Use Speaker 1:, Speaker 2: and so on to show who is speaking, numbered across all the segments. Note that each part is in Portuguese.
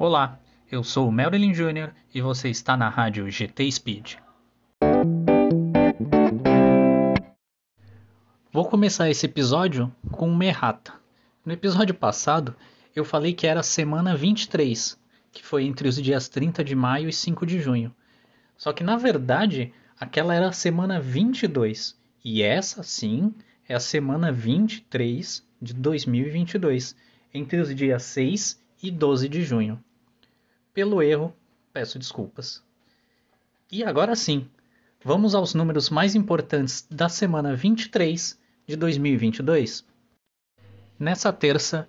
Speaker 1: Olá, eu sou o Marilyn Jr. e você está na rádio GT Speed. Vou começar esse episódio com uma errata. No episódio passado, eu falei que era semana 23, que foi entre os dias 30 de maio e 5 de junho. Só que na verdade, aquela era a semana 22, e essa sim é a semana 23 de 2022, entre os dias 6 e 12 de junho. Pelo erro, peço desculpas. E agora sim, vamos aos números mais importantes da semana 23 de 2022. Nessa terça,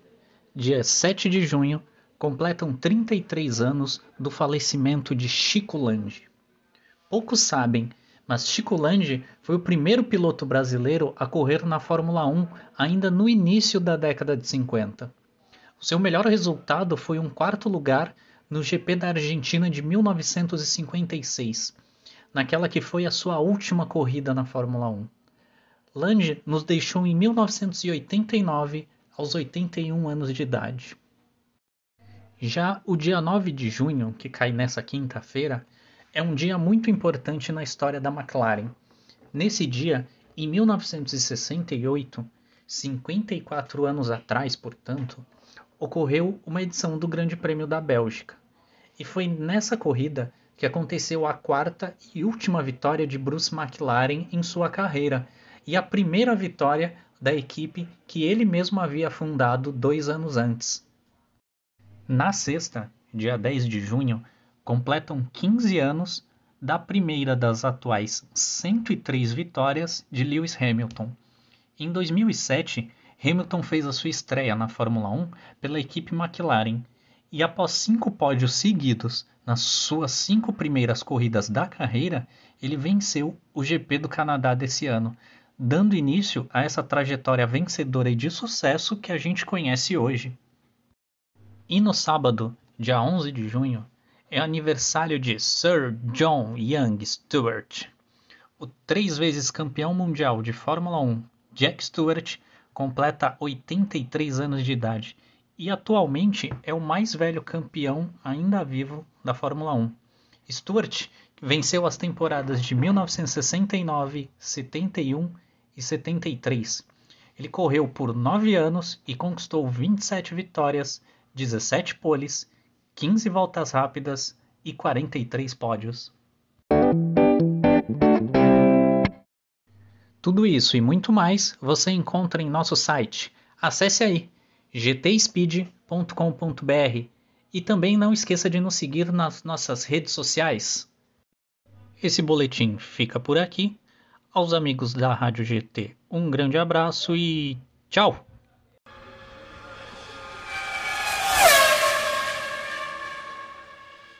Speaker 1: dia 7 de junho, completam 33 anos do falecimento de Chico Lange. Poucos sabem, mas Chico Lange foi o primeiro piloto brasileiro a correr na Fórmula 1 ainda no início da década de 50. O seu melhor resultado foi um quarto lugar no GP da Argentina de 1956, naquela que foi a sua última corrida na Fórmula 1. Lange nos deixou em 1989, aos 81 anos de idade. Já o dia 9 de junho, que cai nessa quinta-feira, é um dia muito importante na história da McLaren. Nesse dia, em 1968, 54 anos atrás, portanto, ocorreu uma edição do Grande Prêmio da Bélgica. E foi nessa corrida que aconteceu a quarta e última vitória de Bruce McLaren em sua carreira e a primeira vitória da equipe que ele mesmo havia fundado dois anos antes. Na sexta, dia 10 de junho, completam 15 anos da primeira das atuais 103 vitórias de Lewis Hamilton. Em 2007, Hamilton fez a sua estreia na Fórmula 1 pela equipe McLaren e, após cinco pódios seguidos nas suas cinco primeiras corridas da carreira, ele venceu o GP do Canadá desse ano, dando início a essa trajetória vencedora e de sucesso que a gente conhece hoje. E no sábado, dia 11 de junho, é aniversário de Sir John Young Stewart. O três vezes campeão mundial de Fórmula 1, Jack Stewart, completa 83 anos de idade e atualmente é o mais velho campeão ainda vivo da Fórmula 1. Stewart venceu as temporadas de 1969, 71 e 73. Ele correu por nove anos e conquistou 27 vitórias, 17 poles 15 voltas rápidas e 43 pódios. Tudo isso e muito mais você encontra em nosso site. Acesse aí gtspeed.com.br e também não esqueça de nos seguir nas nossas redes sociais. Esse boletim fica por aqui. Aos amigos da Rádio GT, um grande abraço e tchau!